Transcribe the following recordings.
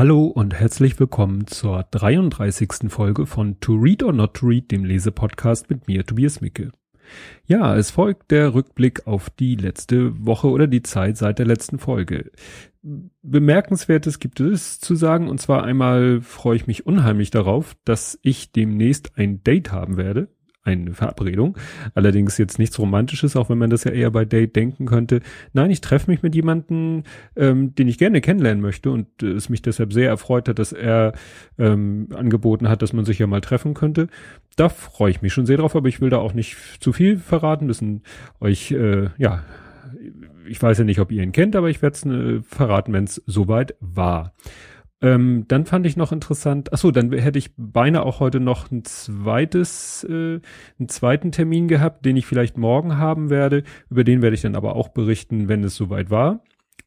Hallo und herzlich willkommen zur 33. Folge von To Read or Not to Read, dem Lesepodcast mit mir, Tobias Micke. Ja, es folgt der Rückblick auf die letzte Woche oder die Zeit seit der letzten Folge. Bemerkenswertes gibt es zu sagen, und zwar einmal freue ich mich unheimlich darauf, dass ich demnächst ein Date haben werde eine Verabredung. Allerdings jetzt nichts Romantisches, auch wenn man das ja eher bei Date denken könnte. Nein, ich treffe mich mit jemandem, ähm, den ich gerne kennenlernen möchte und äh, es mich deshalb sehr erfreut hat, dass er ähm, angeboten hat, dass man sich ja mal treffen könnte. Da freue ich mich schon sehr drauf, aber ich will da auch nicht zu viel verraten müssen. Euch, äh, ja, ich weiß ja nicht, ob ihr ihn kennt, aber ich werde es äh, verraten, wenn es soweit war. Ähm, dann fand ich noch interessant, ach so, dann hätte ich beinahe auch heute noch ein zweites, äh, einen zweiten Termin gehabt, den ich vielleicht morgen haben werde. Über den werde ich dann aber auch berichten, wenn es soweit war.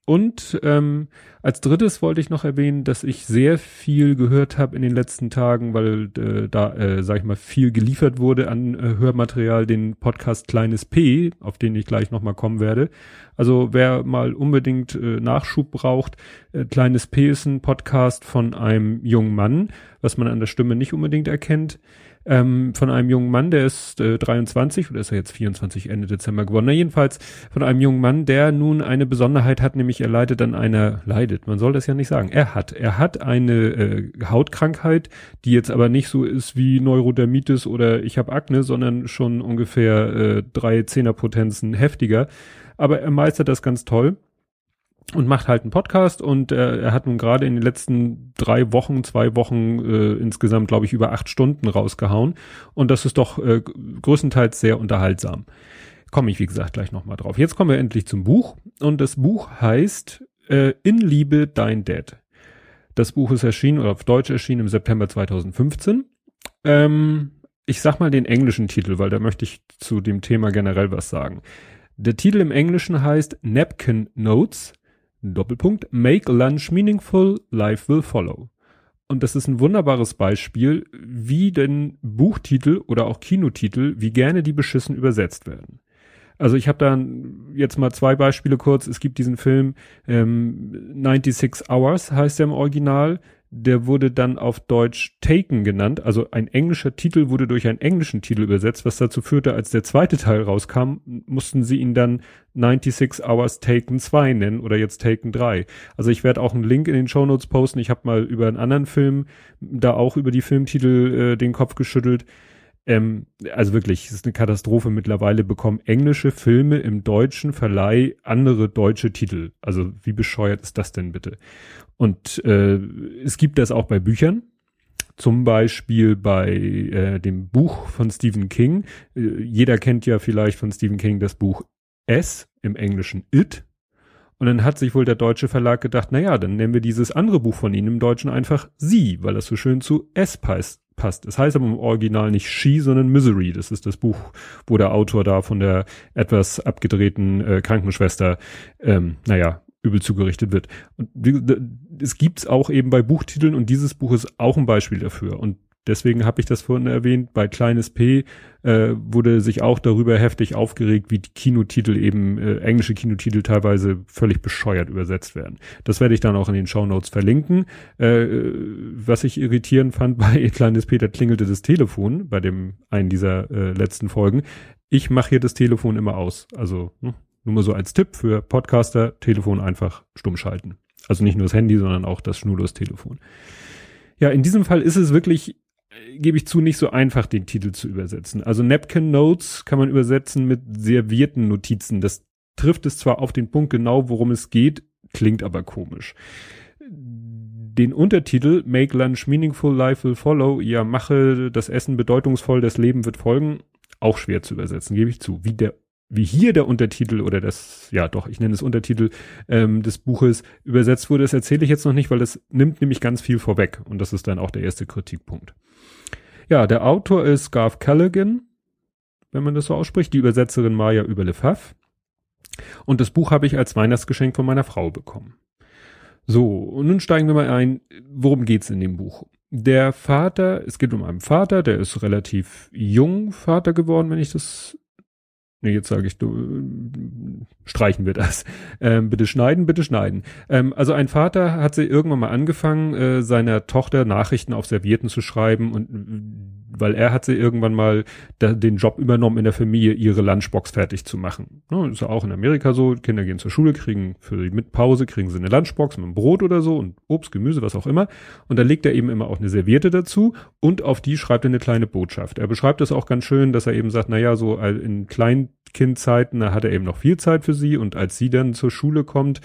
Und ähm, als drittes wollte ich noch erwähnen, dass ich sehr viel gehört habe in den letzten Tagen, weil äh, da, äh, sag ich mal, viel geliefert wurde an äh, Hörmaterial, den Podcast Kleines P, auf den ich gleich nochmal kommen werde. Also wer mal unbedingt äh, Nachschub braucht, äh, Kleines P ist ein Podcast von einem jungen Mann, was man an der Stimme nicht unbedingt erkennt ähm, von einem jungen Mann, der ist äh, 23 oder ist er jetzt 24 Ende Dezember geworden. Na, jedenfalls von einem jungen Mann, der nun eine Besonderheit hat, nämlich er leidet an einer, leidet, man soll das ja nicht sagen, er hat, er hat eine äh, Hautkrankheit, die jetzt aber nicht so ist wie Neurodermitis oder ich habe Akne, sondern schon ungefähr äh, drei Zehnerpotenzen heftiger. Aber er meistert das ganz toll und macht halt einen Podcast und äh, er hat nun gerade in den letzten drei Wochen, zwei Wochen äh, insgesamt, glaube ich, über acht Stunden rausgehauen und das ist doch äh, größtenteils sehr unterhaltsam. Komme ich, wie gesagt, gleich nochmal drauf. Jetzt kommen wir endlich zum Buch und das Buch heißt äh, In Liebe dein Dad. Das Buch ist erschienen oder auf Deutsch erschienen im September 2015. Ähm, ich sag mal den englischen Titel, weil da möchte ich zu dem Thema generell was sagen. Der Titel im Englischen heißt Napkin Notes Doppelpunkt, make lunch meaningful, life will follow. Und das ist ein wunderbares Beispiel, wie denn Buchtitel oder auch Kinotitel, wie gerne die beschissen übersetzt werden. Also ich habe da jetzt mal zwei Beispiele kurz. Es gibt diesen Film ähm, 96 Hours heißt er im Original der wurde dann auf Deutsch Taken genannt. Also ein englischer Titel wurde durch einen englischen Titel übersetzt, was dazu führte, als der zweite Teil rauskam, mussten sie ihn dann 96 Hours Taken 2 nennen oder jetzt Taken 3. Also ich werde auch einen Link in den Show Notes posten. Ich habe mal über einen anderen Film da auch über die Filmtitel äh, den Kopf geschüttelt. Ähm, also wirklich, es ist eine Katastrophe. Mittlerweile bekommen englische Filme im deutschen Verleih andere deutsche Titel. Also wie bescheuert ist das denn bitte? Und äh, es gibt das auch bei Büchern. Zum Beispiel bei äh, dem Buch von Stephen King. Äh, jeder kennt ja vielleicht von Stephen King das Buch S, im Englischen It. Und dann hat sich wohl der deutsche Verlag gedacht, na ja, dann nennen wir dieses andere Buch von ihnen im Deutschen einfach Sie, weil das so schön zu S passt. passt. Es heißt aber im Original nicht She, sondern Misery. Das ist das Buch, wo der Autor da von der etwas abgedrehten äh, Krankenschwester, ähm, naja, übel zugerichtet wird. Und es gibt's auch eben bei Buchtiteln und dieses Buch ist auch ein Beispiel dafür. Und deswegen habe ich das vorhin erwähnt, bei Kleines P äh, wurde sich auch darüber heftig aufgeregt, wie Kinotitel eben, äh, englische Kinotitel teilweise völlig bescheuert übersetzt werden. Das werde ich dann auch in den Show Notes verlinken. Äh, was ich irritierend fand bei Kleines P, da klingelte das Telefon bei dem einen dieser äh, letzten Folgen. Ich mache hier das Telefon immer aus. Also hm, nur mal so als Tipp für Podcaster, Telefon einfach stumm schalten. Also nicht nur das Handy, sondern auch das Schnurlos-Telefon. Ja, in diesem Fall ist es wirklich, äh, gebe ich zu, nicht so einfach, den Titel zu übersetzen. Also Napkin Notes kann man übersetzen mit servierten Notizen. Das trifft es zwar auf den Punkt genau, worum es geht, klingt aber komisch. Den Untertitel Make Lunch Meaningful, Life Will Follow, ja, mache das Essen bedeutungsvoll, das Leben wird folgen, auch schwer zu übersetzen, gebe ich zu. Wie der wie hier der Untertitel oder das, ja doch, ich nenne es Untertitel ähm, des Buches übersetzt wurde, das erzähle ich jetzt noch nicht, weil das nimmt nämlich ganz viel vorweg und das ist dann auch der erste Kritikpunkt. Ja, der Autor ist Garth Callaghan, wenn man das so ausspricht, die Übersetzerin Maya Überlefaff. Und das Buch habe ich als Weihnachtsgeschenk von meiner Frau bekommen. So, und nun steigen wir mal ein, worum geht's in dem Buch? Der Vater, es geht um einen Vater, der ist relativ jung Vater geworden, wenn ich das Nee, jetzt sage ich, du äh, streichen wir das. Ähm, bitte schneiden, bitte schneiden. Ähm, also ein Vater hat sie irgendwann mal angefangen, äh, seiner Tochter Nachrichten auf Servierten zu schreiben und weil er hat sie irgendwann mal da, den Job übernommen in der Familie, ihre Lunchbox fertig zu machen. Ne, ist ja auch in Amerika so. Kinder gehen zur Schule, kriegen für die Mitpause, kriegen sie eine Lunchbox mit einem Brot oder so und Obst, Gemüse, was auch immer. Und da legt er eben immer auch eine Serviette dazu und auf die schreibt er eine kleine Botschaft. Er beschreibt das auch ganz schön, dass er eben sagt, na ja, so in Kleinkindzeiten, da hat er eben noch viel Zeit für sie und als sie dann zur Schule kommt,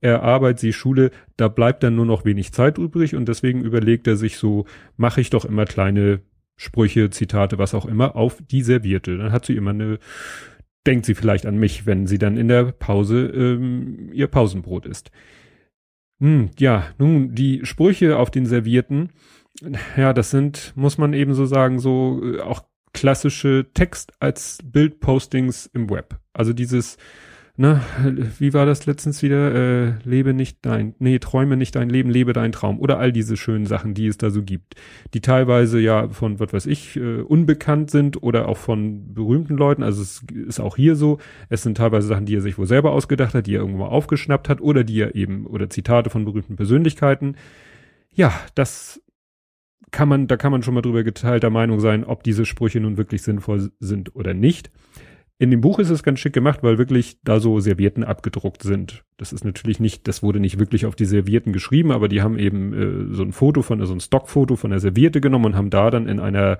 er Arbeit, sie Schule, da bleibt dann nur noch wenig Zeit übrig und deswegen überlegt er sich so, mache ich doch immer kleine Sprüche, Zitate, was auch immer, auf die Servierte. Dann hat sie immer eine, denkt sie vielleicht an mich, wenn sie dann in der Pause ähm, ihr Pausenbrot isst. Hm, ja, nun, die Sprüche auf den Servierten, ja, das sind, muss man eben so sagen, so äh, auch klassische Text als Bildpostings im Web. Also dieses, ne, wie war das letztens wieder? Äh, lebe nicht dein, nee, träume nicht dein Leben, lebe dein Traum. Oder all diese schönen Sachen, die es da so gibt. Die teilweise ja von, was weiß ich, äh, unbekannt sind oder auch von berühmten Leuten. Also es ist auch hier so. Es sind teilweise Sachen, die er sich wohl selber ausgedacht hat, die er irgendwo mal aufgeschnappt hat oder die er eben, oder Zitate von berühmten Persönlichkeiten. Ja, das kann man, da kann man schon mal drüber geteilter Meinung sein, ob diese Sprüche nun wirklich sinnvoll sind oder nicht. In dem Buch ist es ganz schick gemacht, weil wirklich da so Servietten abgedruckt sind. Das ist natürlich nicht, das wurde nicht wirklich auf die Servietten geschrieben, aber die haben eben äh, so ein Foto von, also ein Stockfoto von der Serviette genommen und haben da dann in einer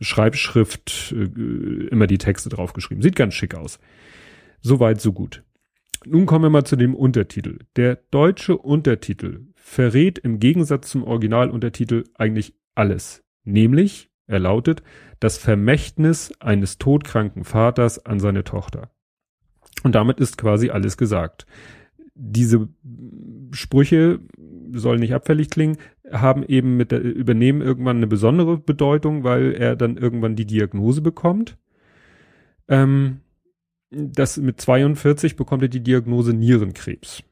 Schreibschrift äh, immer die Texte draufgeschrieben. Sieht ganz schick aus. Soweit, so gut. Nun kommen wir mal zu dem Untertitel. Der deutsche Untertitel verrät im Gegensatz zum Originaluntertitel eigentlich alles. Nämlich, er lautet, das Vermächtnis eines todkranken Vaters an seine Tochter. Und damit ist quasi alles gesagt. Diese Sprüche sollen nicht abfällig klingen, haben eben mit der, übernehmen irgendwann eine besondere Bedeutung, weil er dann irgendwann die Diagnose bekommt. Ähm, das mit 42 bekommt er die Diagnose Nierenkrebs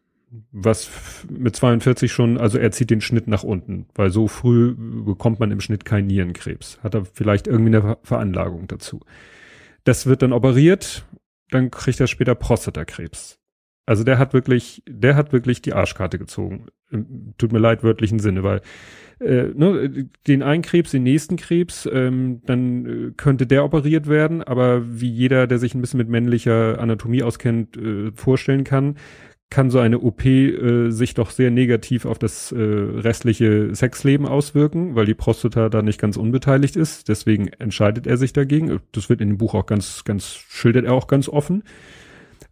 was mit 42 schon, also er zieht den Schnitt nach unten, weil so früh bekommt man im Schnitt keinen Nierenkrebs. Hat er vielleicht irgendwie eine Veranlagung dazu. Das wird dann operiert, dann kriegt er später Prostatakrebs. Also der hat wirklich, der hat wirklich die Arschkarte gezogen. Tut mir leid, wörtlichen Sinne, weil äh, ne, den einen Krebs, den nächsten Krebs, ähm, dann äh, könnte der operiert werden, aber wie jeder, der sich ein bisschen mit männlicher Anatomie auskennt, äh, vorstellen kann, kann so eine OP äh, sich doch sehr negativ auf das äh, restliche Sexleben auswirken, weil die Prostata da nicht ganz unbeteiligt ist. Deswegen entscheidet er sich dagegen. Das wird in dem Buch auch ganz, ganz, schildert er auch ganz offen.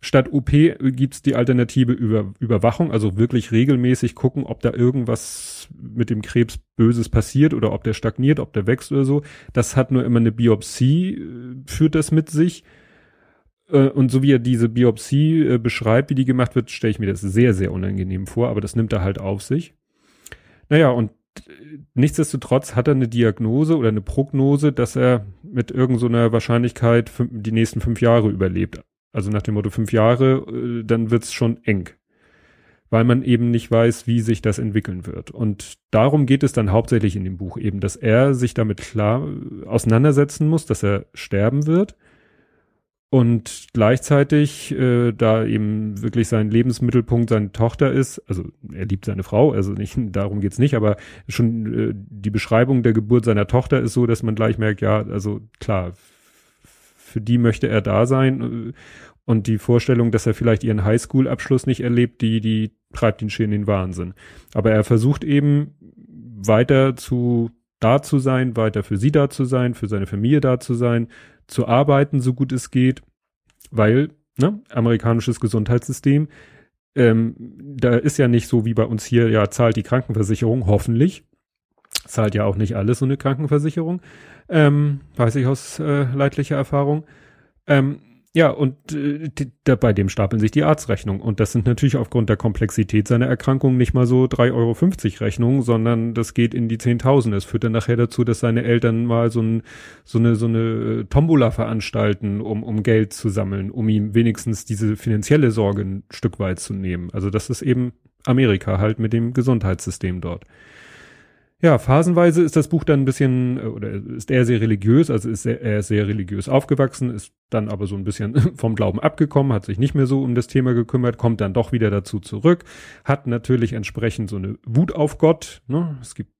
Statt OP gibt's die Alternative über Überwachung, also wirklich regelmäßig gucken, ob da irgendwas mit dem Krebs Böses passiert oder ob der stagniert, ob der wächst oder so. Das hat nur immer eine Biopsie, äh, führt das mit sich. Äh, und so wie er diese Biopsie äh, beschreibt, wie die gemacht wird, stelle ich mir das sehr, sehr unangenehm vor, aber das nimmt er halt auf sich. Naja, und äh, nichtsdestotrotz hat er eine Diagnose oder eine Prognose, dass er mit irgendeiner so Wahrscheinlichkeit die nächsten fünf Jahre überlebt. Also nach dem Motto fünf Jahre, dann wird's schon eng. Weil man eben nicht weiß, wie sich das entwickeln wird. Und darum geht es dann hauptsächlich in dem Buch eben, dass er sich damit klar auseinandersetzen muss, dass er sterben wird und gleichzeitig, äh, da eben wirklich sein Lebensmittelpunkt seine Tochter ist, also er liebt seine Frau, also nicht, darum geht's nicht, aber schon äh, die Beschreibung der Geburt seiner Tochter ist so, dass man gleich merkt, ja, also klar, für die möchte er da sein. Und die Vorstellung, dass er vielleicht ihren Highschool-Abschluss nicht erlebt, die, die treibt ihn schier in den Wahnsinn. Aber er versucht eben weiter zu da zu sein, weiter für sie da zu sein, für seine Familie da zu sein, zu arbeiten, so gut es geht, weil, ne, amerikanisches Gesundheitssystem, ähm, da ist ja nicht so wie bei uns hier, ja, zahlt die Krankenversicherung, hoffentlich. Zahlt ja auch nicht alles so eine Krankenversicherung, ähm, weiß ich aus äh, leidlicher Erfahrung. Ähm, ja, und äh, da, bei dem stapeln sich die Arztrechnungen. Und das sind natürlich aufgrund der Komplexität seiner Erkrankung nicht mal so 3,50 Euro Rechnungen, sondern das geht in die Zehntausende. Es führt dann nachher dazu, dass seine Eltern mal so, ein, so eine, so eine äh, Tombola veranstalten, um, um Geld zu sammeln, um ihm wenigstens diese finanzielle Sorge ein Stück weit zu nehmen. Also das ist eben Amerika halt mit dem Gesundheitssystem dort. Ja, phasenweise ist das Buch dann ein bisschen, äh, oder ist er sehr religiös, also ist er, ist sehr religiös aufgewachsen, ist dann aber so ein bisschen vom Glauben abgekommen, hat sich nicht mehr so um das Thema gekümmert, kommt dann doch wieder dazu zurück, hat natürlich entsprechend so eine Wut auf Gott. Ne? Es gibt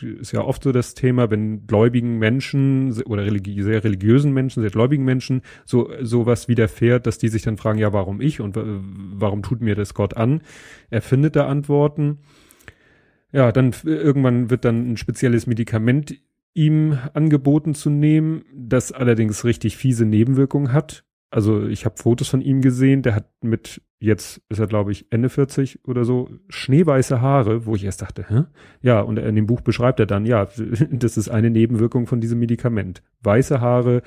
ist ja oft so das Thema, wenn gläubigen Menschen oder religi sehr religiösen Menschen, sehr gläubigen Menschen so sowas widerfährt, dass die sich dann fragen, ja, warum ich und warum tut mir das Gott an? Er findet da Antworten ja, dann irgendwann wird dann ein spezielles Medikament ihm angeboten zu nehmen, das allerdings richtig fiese Nebenwirkungen hat. Also ich habe Fotos von ihm gesehen, der hat mit, jetzt ist er glaube ich Ende 40 oder so, schneeweiße Haare, wo ich erst dachte, hä? Ja, und in dem Buch beschreibt er dann, ja, das ist eine Nebenwirkung von diesem Medikament. Weiße Haare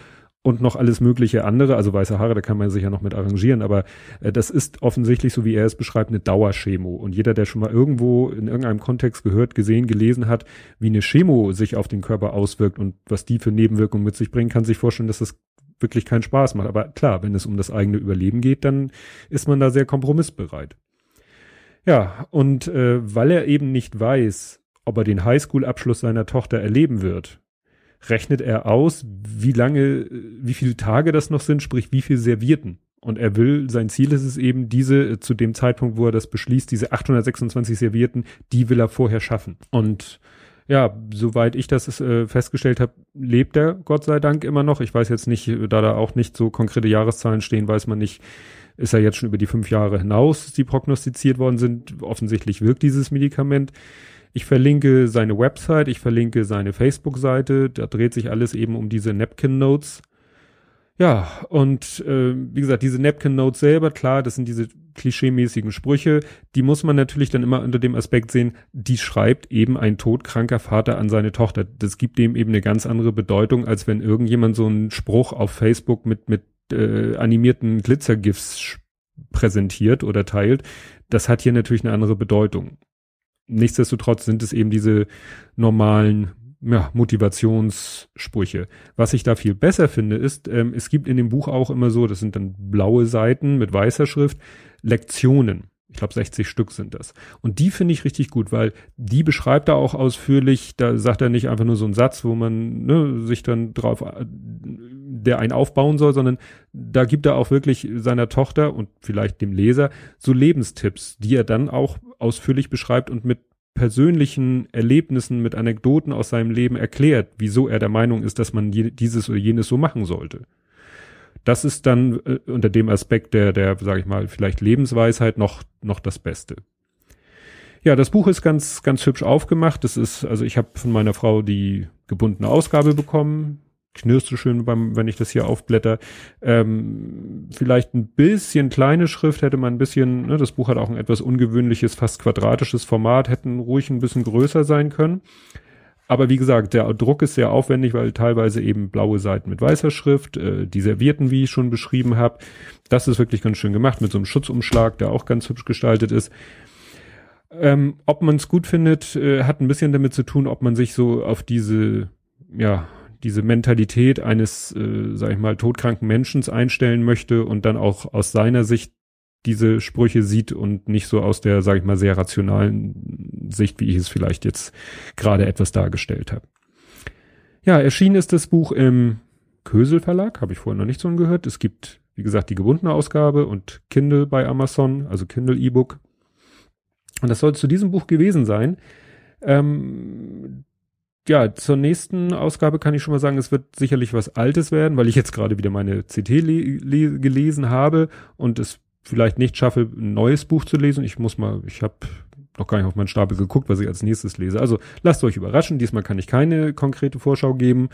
und noch alles mögliche andere, also weiße Haare, da kann man sich ja noch mit arrangieren, aber äh, das ist offensichtlich, so wie er es beschreibt, eine Dauerchemo. Und jeder, der schon mal irgendwo in irgendeinem Kontext gehört, gesehen, gelesen hat, wie eine Chemo sich auf den Körper auswirkt und was die für Nebenwirkungen mit sich bringen, kann sich vorstellen, dass das wirklich keinen Spaß macht. Aber klar, wenn es um das eigene Überleben geht, dann ist man da sehr kompromissbereit. Ja, und äh, weil er eben nicht weiß, ob er den Highschool-Abschluss seiner Tochter erleben wird, rechnet er aus, wie lange, wie viele Tage das noch sind, sprich wie viel Servierten. Und er will, sein Ziel ist es eben, diese, äh, zu dem Zeitpunkt, wo er das beschließt, diese 826 Servierten, die will er vorher schaffen. Und ja, soweit ich das äh, festgestellt habe, lebt er Gott sei Dank immer noch. Ich weiß jetzt nicht, da da auch nicht so konkrete Jahreszahlen stehen, weiß man nicht, ist er jetzt schon über die fünf Jahre hinaus, die prognostiziert worden sind. Offensichtlich wirkt dieses Medikament. Ich verlinke seine Website, ich verlinke seine Facebook-Seite, da dreht sich alles eben um diese Napkin Notes. Ja, und äh, wie gesagt, diese Napkin Notes selber, klar, das sind diese klischeemäßigen Sprüche, die muss man natürlich dann immer unter dem Aspekt sehen, die schreibt eben ein todkranker Vater an seine Tochter. Das gibt dem eben eine ganz andere Bedeutung, als wenn irgendjemand so einen Spruch auf Facebook mit, mit äh, animierten Glitzergifs präsentiert oder teilt. Das hat hier natürlich eine andere Bedeutung nichtsdestotrotz sind es eben diese normalen ja, Motivationssprüche. Was ich da viel besser finde, ist, ähm, es gibt in dem Buch auch immer so, das sind dann blaue Seiten mit weißer Schrift, Lektionen. Ich glaube, 60 Stück sind das. Und die finde ich richtig gut, weil die beschreibt er auch ausführlich. Da sagt er nicht einfach nur so einen Satz, wo man ne, sich dann drauf, der einen aufbauen soll, sondern da gibt er auch wirklich seiner Tochter und vielleicht dem Leser so Lebenstipps, die er dann auch ausführlich beschreibt und mit persönlichen Erlebnissen, mit Anekdoten aus seinem Leben erklärt, wieso er der Meinung ist, dass man dieses oder jenes so machen sollte. Das ist dann äh, unter dem Aspekt der, der, sag ich mal, vielleicht Lebensweisheit noch, noch das Beste. Ja, das Buch ist ganz, ganz hübsch aufgemacht. Das ist, also ich habe von meiner Frau die gebundene Ausgabe bekommen. Knirst so schön beim, wenn ich das hier aufblätter. Ähm, vielleicht ein bisschen kleine Schrift hätte man ein bisschen, ne, das Buch hat auch ein etwas ungewöhnliches, fast quadratisches Format, hätten ruhig ein bisschen größer sein können. Aber wie gesagt, der Druck ist sehr aufwendig, weil teilweise eben blaue Seiten mit weißer Schrift, äh, die Servierten, wie ich schon beschrieben habe. Das ist wirklich ganz schön gemacht mit so einem Schutzumschlag, der auch ganz hübsch gestaltet ist. Ähm, ob man es gut findet, äh, hat ein bisschen damit zu tun, ob man sich so auf diese, ja, diese Mentalität eines, äh, sag ich mal, todkranken Menschen einstellen möchte und dann auch aus seiner Sicht diese Sprüche sieht und nicht so aus der, sage ich mal, sehr rationalen Sicht, wie ich es vielleicht jetzt gerade etwas dargestellt habe. Ja, erschienen ist das Buch im Kösel Verlag, habe ich vorher noch nicht so gehört. Es gibt, wie gesagt, die gebundene Ausgabe und Kindle bei Amazon, also Kindle E-Book. Und das soll zu diesem Buch gewesen sein. Ähm, ja, zur nächsten Ausgabe kann ich schon mal sagen, es wird sicherlich was Altes werden, weil ich jetzt gerade wieder meine CT gelesen habe und es vielleicht nicht schaffe, ein neues Buch zu lesen. Ich muss mal, ich habe noch gar nicht auf meinen Stapel geguckt, was ich als nächstes lese. Also lasst euch überraschen. Diesmal kann ich keine konkrete Vorschau geben.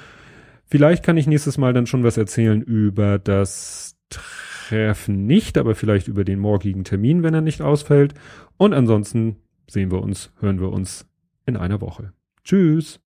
Vielleicht kann ich nächstes Mal dann schon was erzählen über das Treffen nicht, aber vielleicht über den morgigen Termin, wenn er nicht ausfällt. Und ansonsten sehen wir uns, hören wir uns in einer Woche. Tschüss.